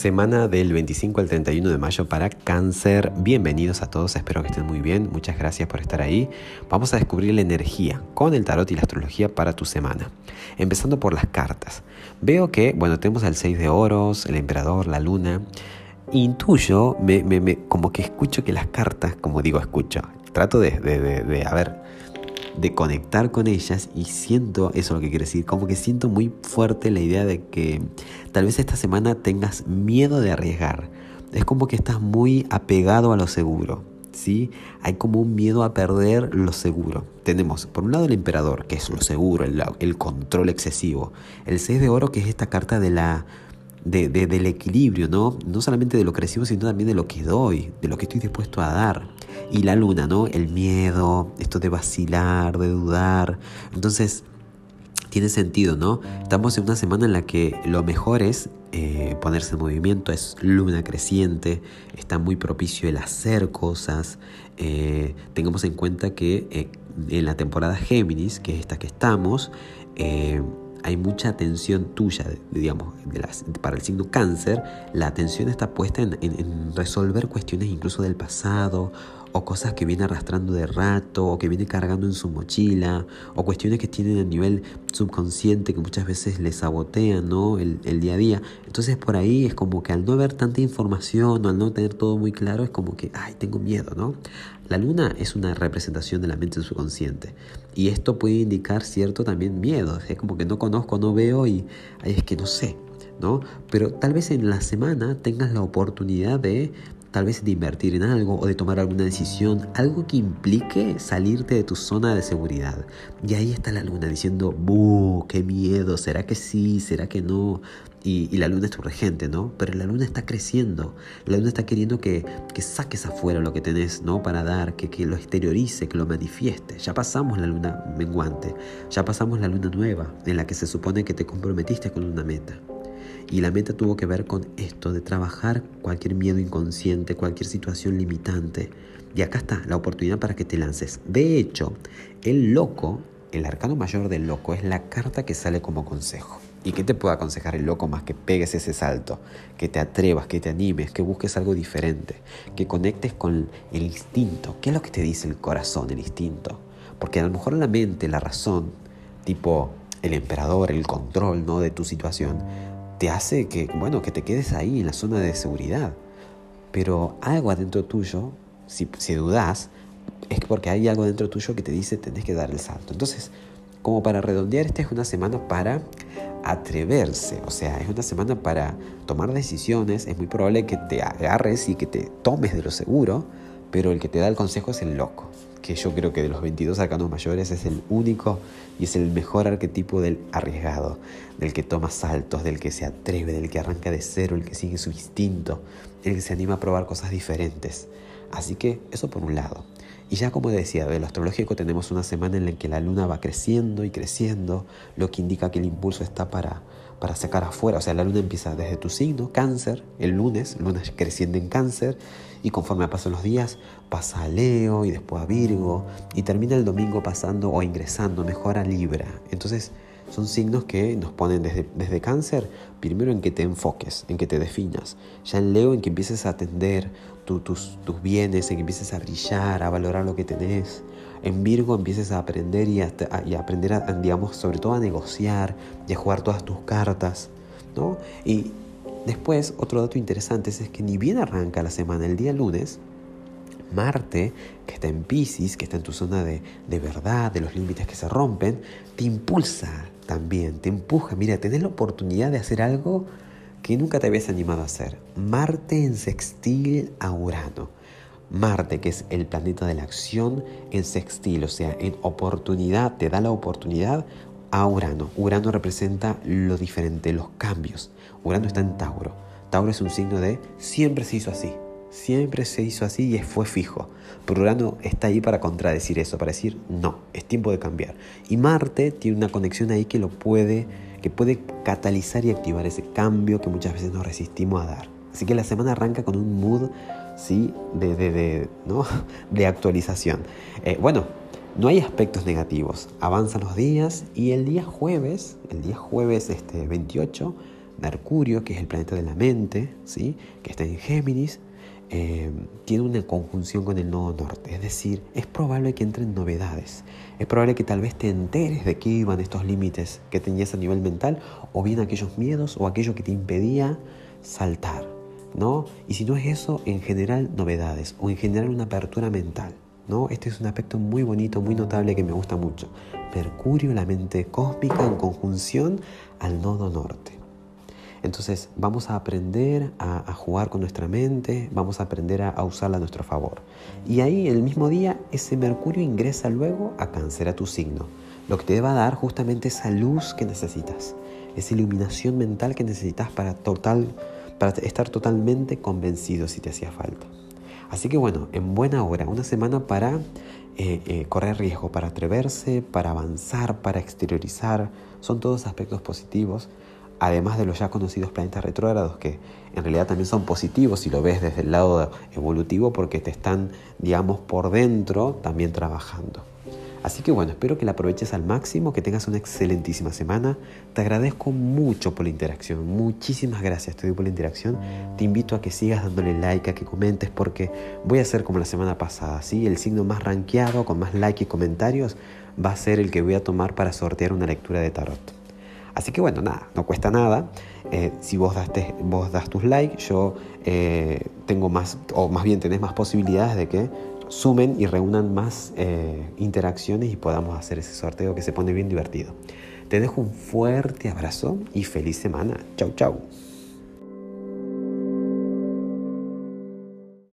Semana del 25 al 31 de mayo para cáncer. Bienvenidos a todos, espero que estén muy bien. Muchas gracias por estar ahí. Vamos a descubrir la energía con el tarot y la astrología para tu semana. Empezando por las cartas. Veo que, bueno, tenemos al 6 de oros, el emperador, la luna. Intuyo, me, me, como que escucho que las cartas, como digo, escucho. Trato de, de, de, de a ver, de conectar con ellas y siento, eso es lo que quiero decir, como que siento muy fuerte la idea de que tal vez esta semana tengas miedo de arriesgar. Es como que estás muy apegado a lo seguro. ¿Sí? Hay como un miedo a perder lo seguro. Tenemos, por un lado, el emperador, que es lo seguro, el, el control excesivo. El 6 de oro, que es esta carta de la, de, del equilibrio, ¿no? No solamente de lo que recibo, sino también de lo que doy, de lo que estoy dispuesto a dar. Y la luna, ¿no? El miedo, esto de vacilar, de dudar. Entonces, tiene sentido, ¿no? Estamos en una semana en la que lo mejor es eh, ponerse en movimiento, es luna creciente, está muy propicio el hacer cosas. Eh, tengamos en cuenta que eh, en la temporada Géminis, que es esta que estamos, hay mucha atención tuya, digamos, para el signo cáncer, la atención está puesta en, resolver cuestiones incluso del pasado o cosas que viene arrastrando de rato o que viene cargando en su mochila o cuestiones que tienen a nivel subconsciente que muchas veces le sabotean ¿no? el, el día a día. Entonces por ahí es como que al no ver tanta información o al no tener todo muy claro es como que, ay, tengo miedo, ¿no? La luna es una representación de la mente subconsciente y esto puede indicar cierto también miedo, es como que no conozco, no veo y ahí es que no sé, ¿no? Pero tal vez en la semana tengas la oportunidad de tal vez de invertir en algo o de tomar alguna decisión, algo que implique salirte de tu zona de seguridad. Y ahí está la luna diciendo, ¡buh! ¡Qué miedo! ¿Será que sí? ¿Será que no? Y, la luna es tu regente, ¿no? Pero la luna está creciendo. La luna está queriendo que, que saques afuera lo que tenés, ¿no? Para dar, que, que lo exteriorice, que lo manifieste. Ya pasamos la luna menguante, ya pasamos la luna nueva, en la que se supone que te comprometiste con una meta. Y la meta tuvo que ver con esto, de trabajar cualquier miedo inconsciente, cualquier situación limitante. Y acá está la oportunidad para que te lances. De hecho, el loco, el arcano mayor del loco, es la carta que sale como consejo. ¿Y qué te puede aconsejar el loco más que pegues ese salto? Que te atrevas, que te animes, que busques algo diferente, que conectes con el instinto. ¿Qué es lo que te dice el corazón, el instinto? Porque a lo mejor la mente, la razón, tipo el emperador, el control ¿no? de tu situación, te hace que, bueno, que te quedes ahí en la zona de seguridad. Pero algo adentro tuyo, si, si dudas, es porque hay algo dentro tuyo que te dice tenés que dar el salto. Entonces, como para redondear, esta es una semana para atreverse, o sea, es una semana para tomar decisiones, es muy probable que te agarres y que te tomes de lo seguro, pero el que te da el consejo es el loco que yo creo que de los 22 arcanos mayores es el único y es el mejor arquetipo del arriesgado, del que toma saltos, del que se atreve, del que arranca de cero, el que sigue su instinto, el que se anima a probar cosas diferentes. Así que eso por un lado. Y ya como decía, de lo astrológico tenemos una semana en la que la luna va creciendo y creciendo, lo que indica que el impulso está para, para sacar afuera. O sea, la luna empieza desde tu signo, cáncer, el lunes, luna creciendo en cáncer, y conforme pasan los días, pasa a Leo y después a Virgo, y termina el domingo pasando o ingresando mejor a Libra. Entonces, son signos que nos ponen desde, desde cáncer, primero en que te enfoques, en que te definas. Ya en Leo en que empieces a atender tus, tus bienes, en que empieces a brillar, a valorar lo que tenés. En Virgo empieces a aprender y a, y aprender, a, digamos, sobre todo a negociar y a jugar todas tus cartas. ¿no? Y después, otro dato interesante es, que ni bien arranca la semana, el día lunes, Marte, que está en Pisces, que está en tu zona de, de, verdad, de los límites que se rompen, te impulsa también, te empuja. Mira, tenés la oportunidad de hacer algo que nunca te habías animado a hacer. Marte en sextil a Urano. Marte, que es el planeta de la acción, en sextil, o sea, en oportunidad, te da la oportunidad a Urano. Urano representa lo diferente, los cambios. Urano está en Tauro. Tauro es un signo de siempre se hizo así. Siempre se hizo así y fue fijo. Pero Urano está ahí para contradecir eso, para decir no, es tiempo de cambiar. Y Marte tiene una conexión ahí que lo puede, que puede catalizar y activar ese cambio que muchas veces nos resistimos a dar. Así que la semana arranca con un mood ¿sí? de, de, de, ¿no? de actualización. Eh, bueno, no hay aspectos negativos. Avanzan los días y el día jueves, el día jueves este, 28, Mercurio, que es el planeta de la mente, ¿sí? que está en Géminis, eh, tiene una conjunción con el nodo norte. Es decir, es probable que entren novedades. Es probable que tal vez te enteres de qué iban estos límites que tenías a nivel mental o bien aquellos miedos o aquello que te impedía saltar. ¿No? Y si no es eso, en general novedades o en general una apertura mental. ¿no? Este es un aspecto muy bonito, muy notable que me gusta mucho. Mercurio, la mente cósmica en conjunción al nodo norte. Entonces vamos a aprender a, jugar con nuestra mente, vamos a aprender a, usarla a nuestro favor. Y ahí el mismo día ese Mercurio ingresa luego a cáncer, a tu signo, lo que te va a dar justamente esa luz que necesitas, esa iluminación mental que necesitas para, total, para estar totalmente convencido si te hacía falta. Así que bueno, en buena hora, una semana para eh, eh, correr riesgo, para atreverse, para avanzar, para exteriorizar, son todos aspectos positivos además de los ya conocidos planetas retrógrados, que en realidad también son positivos si lo ves desde el lado evolutivo, porque te están, digamos, por dentro también trabajando. Así que bueno, espero que la aproveches al máximo, que tengas una excelentísima semana. Te agradezco mucho por la interacción, muchísimas gracias te doy por la interacción. Te invito a que sigas dándole like, a que comentes, porque voy a hacer como la semana pasada, ¿sí? El signo más rankeado, con más like y comentarios, va a ser el que voy a tomar para sortear una lectura de tarot. Así que bueno, nada, no cuesta nada. Eh, si vos vos das tus likes, yo eh, tengo más, o más bien tenés más posibilidades de que sumen y reúnan más eh, interacciones y podamos hacer ese sorteo que se pone bien divertido. Te dejo un fuerte abrazo y feliz semana. Chau, chau.